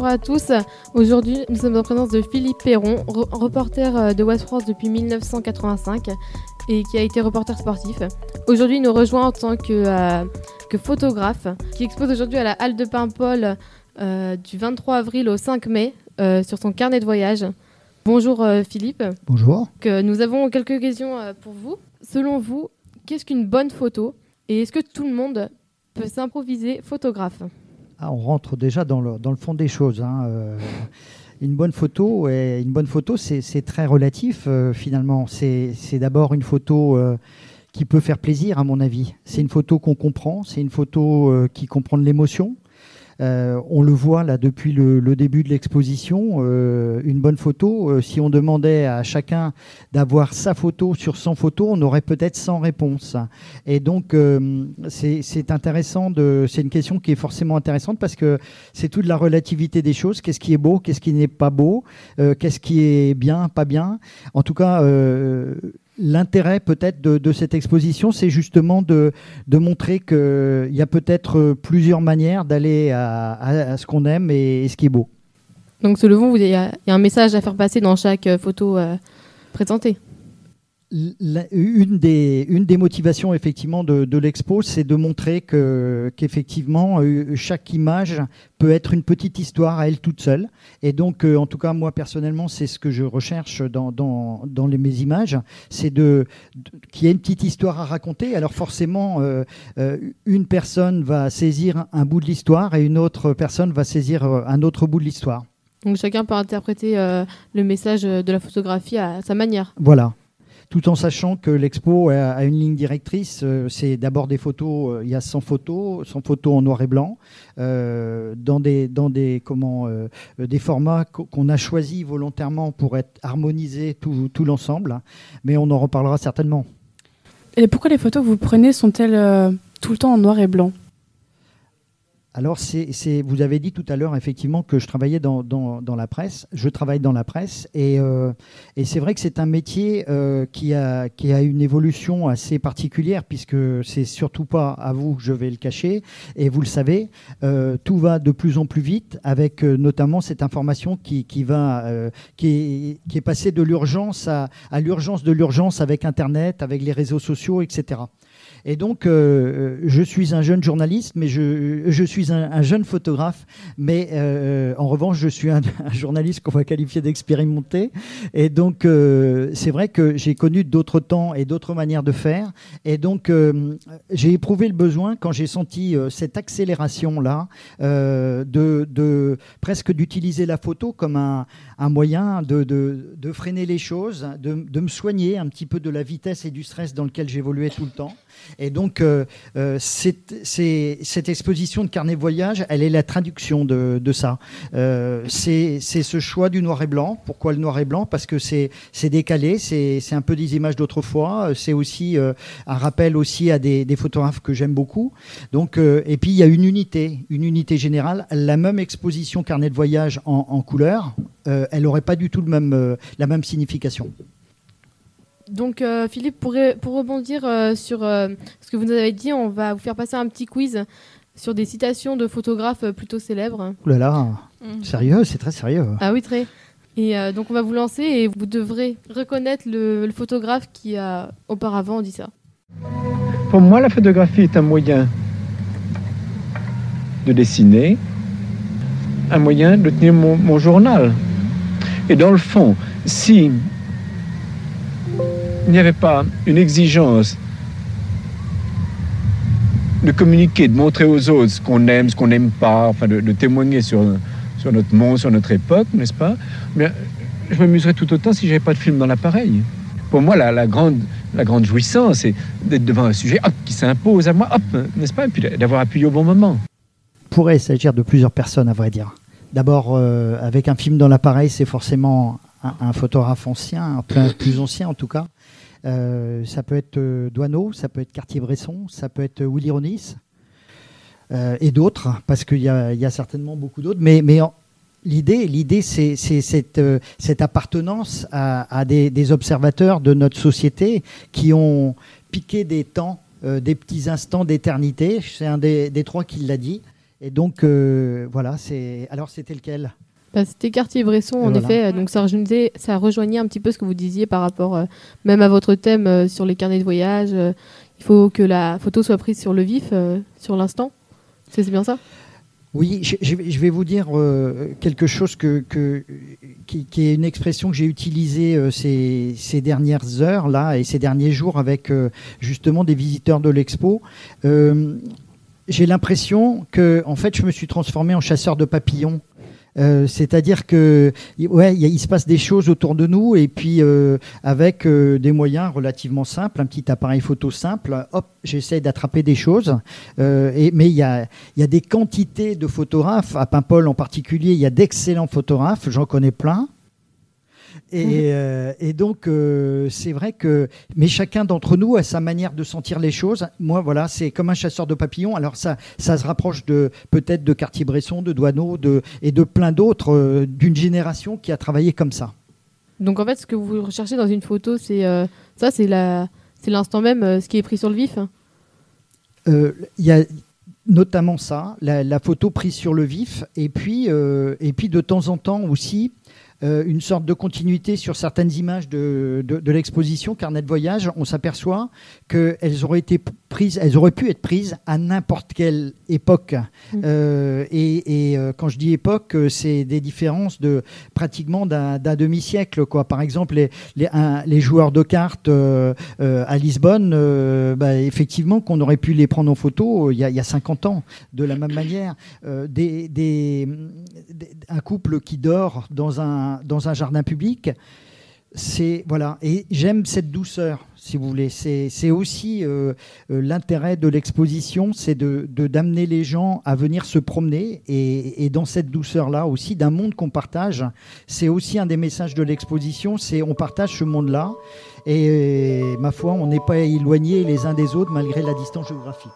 bonjour à tous. Aujourd'hui, nous sommes en présence de Philippe Perron, reporter euh, de West France depuis 1985 et qui a été reporter sportif. Aujourd'hui, il nous rejoint en tant que, euh, que photographe qui expose aujourd'hui à la Halle de Paimpol euh, du 23 avril au 5 mai sur son carnet de voyage. Bonjour Philippe. Bonjour. Que nous avons quelques questions pour vous. Selon vous, qu'est-ce qu'une bonne photo et est-ce que tout le monde peut s'improviser photographe? Ah, on rentre déjà dans le, fond des choses. Hein, euh, une bonne photo, une bonne photo, c'est très relatif euh, finalement. C'est d'abord une photo euh, qui peut faire plaisir, à mon avis. C'est une photo qu'on comprend, c'est une photo qui comprend l'émotion, euh, on le voit là depuis le, début de l'exposition, euh, une bonne photo. Euh, si on demandait à chacun d'avoir sa photo sur 100 photos, on aurait peut-être 100 réponses. Et donc c'est intéressant, c'est une question qui est forcément intéressante parce que c'est toute la relativité des choses. Qu'est-ce qui est beau, qu'est-ce qui n'est pas beau, qu'est-ce qui est bien, pas bien. En tout cas, L'intérêt peut-être de, cette exposition, c'est justement de, montrer qu'il y a peut-être plusieurs manières d'aller à, ce qu'on aime et, ce qui est beau. Donc selon vous, il y, a un message à faire passer dans chaque photo euh, présentée? Une, des, une des motivations effectivement de, l'expo, c'est de montrer que, qu'effectivement euh, chaque image peut être une petite histoire à elle toute seule. Et donc, euh, en tout cas, moi personnellement, c'est ce que je recherche dans, dans, dans les, mes images, c'est de, qu'il y ait une petite histoire à raconter. Alors forcément, euh, une personne va saisir un bout de l'histoire et une autre personne va saisir un autre bout de l'histoire. Donc chacun peut interpréter le message de la photographie à sa manière. Voilà tout en sachant que l'expo a une ligne directrice. Euh, c'est d'abord des photos, euh, il y a 100 photos, 100 photos en noir et blanc, euh, dans, des, dans des, comment, des formats qu'on a choisis volontairement pour être harmonisés tout, tout l'ensemble, mais on en reparlera certainement. Et pourquoi les photos que vous prenez sont-elles tout le temps en noir et blanc? Alors, vous avez dit tout à l'heure effectivement que je travaillais dans, la presse. Je travaille dans la presse et, euh, c'est vrai que c'est un métier euh, qui, a, une évolution assez particulière puisque c'est surtout pas à vous que je vais le cacher. Et vous le savez, euh, tout va de plus en plus vite avec notamment cette information qui, va, qui, est, passée de l'urgence à l'urgence de l'urgence avec Internet, avec les réseaux sociaux, etc. Et donc, euh, euh, je suis un jeune journaliste, mais je, je suis un, jeune photographe. Mais euh, en revanche, je suis un, journaliste qu'on va qualifier d'expérimenté. Et donc, c'est vrai que j'ai connu d'autres temps et d'autres manières de faire. Et donc, j'ai éprouvé le besoin, quand j'ai senti cette accélération-là, de, de, presque d'utiliser la photo comme un, un moyen de, de, de, freiner les choses, de me soigner un petit peu de la vitesse et du stress dans lequel j'évoluais tout le temps. Et donc, euh, euh, cette exposition de carnet voyage, elle est la traduction de, ça. Euh, c'est ce choix du noir et blanc. Pourquoi le noir et blanc? Parce que c'est décalé, c'est un peu des images d'autrefois. C'est aussi un rappel aussi à des, photographes que j'aime beaucoup. Donc, et puis, il y a une unité, une unité générale. La même exposition carnet de voyage en, couleur, elle n'aurait pas du tout la même signification. Donc euh, Philippe, pour, pour rebondir euh, sur euh, ce que vous nous avez dit, on va vous faire passer un petit quiz sur des citations de photographes plutôt célèbres. Ouh là là, mhm. sérieux, c'est très sérieux. Ah oui, très. Et donc on va vous lancer et vous devrez reconnaître le, le, photographe qui a auparavant dit ça. Pour moi, la photographie est un moyen de dessiner, un moyen de tenir mon, mon journal. Et dans le fond, si n'y avait pas une exigence de communiquer, de montrer aux autres ce qu'on aime, ce qu'on n'aime pas, enfin de, témoigner sur, sur notre monde, sur notre époque, n'est-ce pas? Mais je m'amuserais tout autant si j'avais pas de film dans l'appareil. Pour moi, la, grande, la grande jouissance, c'est d'être devant un sujet qui s'impose à moi, n'est-ce pas? Et puis d'avoir appuyé au bon moment. Pourrait s'agir de plusieurs personnes, à vrai dire. D'abord, euh, avec un film dans l'appareil, c'est forcément un, photographe ancien, un plus ancien en tout cas. Euh, ça peut être euh, Douaneau, ça peut être Cartier-Bresson, ça peut être Willy Ronis euh, et d'autres, parce qu'il y, a certainement beaucoup d'autres. Mais, mais l'idée, l'idée, c'est cette, cette, appartenance à, des, observateurs de notre société qui ont piqué des temps, des petits instants d'éternité. C'est un des, des, trois qui l'a dit. Et donc, euh, voilà, c'est. Alors, c'était lequel? Bah, C'était Cartier-Bresson, en voilà. effet. Donc, ça rejoignait, ça rejoignait un petit peu ce que vous disiez par rapport euh, même à votre thème euh, sur les carnets de voyage. euh, il faut que la photo soit prise sur le vif, euh, sur l'instant. C'est bien ça? Oui, je, je vais- vous dire euh, quelque chose que, que- qui, qui est une expression que j'ai utilisée euh, ces, ces dernières heures là et ces derniers jours avec euh, justement des visiteurs de l'expo. Euh, j'ai l'impression que en fait je me suis transformé en chasseur de papillons. Euh, C'est-à-dire que ouais, il se passe des choses autour de nous et puis euh, avec euh, des moyens relativement simples, un petit appareil photo simple, hop, j'essaie d'attraper des choses. Mais il a, y a des quantités de photographes, à Paimpol en particulier, il y a d'excellents photographes, j'en connais plein. Et, euh, et donc, euh, c'est vrai que. Mais chacun d'entre nous a sa manière de sentir les choses. Moi, voilà, c'est comme un chasseur de papillons. Alors, ça, ça se rapproche de peut-être de Cartier-Bresson, de Douaneau de, et de plein d'autres, euh, d'une génération qui a travaillé comme ça. Donc, en fait, ce que vous recherchez dans une photo, c'est ça, c'est la, c'est l'instant même, ce qui est pris sur le vif. Il y a notamment ça, la, la photo prise sur le vif, et puis, euh, et puis de temps en temps aussi euh, une sorte de continuité sur certaines images de, de, de l'exposition Carnet de voyage. On s'aperçoit qu'elles auraient été prises, elles auraient pu être prises à n'importe quelle époque. Mm. Euh, et et, euh, quand je dis époque, c'est des différences de pratiquement d'un demi-siècle. Quoi. Par exemple, les, les, un- les joueurs de cartes à Lisbonne, bah, effectivement, qu'on aurait pu les prendre en photo il y, a, il y a 50 ans. De la même manière, des, des- des- un couple qui dort dans un, dans un jardin public, c'est voilà. Et j'aime cette douceur, si vous voulez. C'est aussi euh, euh, l'intérêt de l'exposition, c'est de- d'amener les gens à venir se promener et, et dans cette douceur-là aussi d'un monde qu'on partage. C'est aussi un des messages de l'exposition, c'est on partage ce monde-là et, ma foi, on n'est pas éloignés les uns des autres malgré la distance géographique.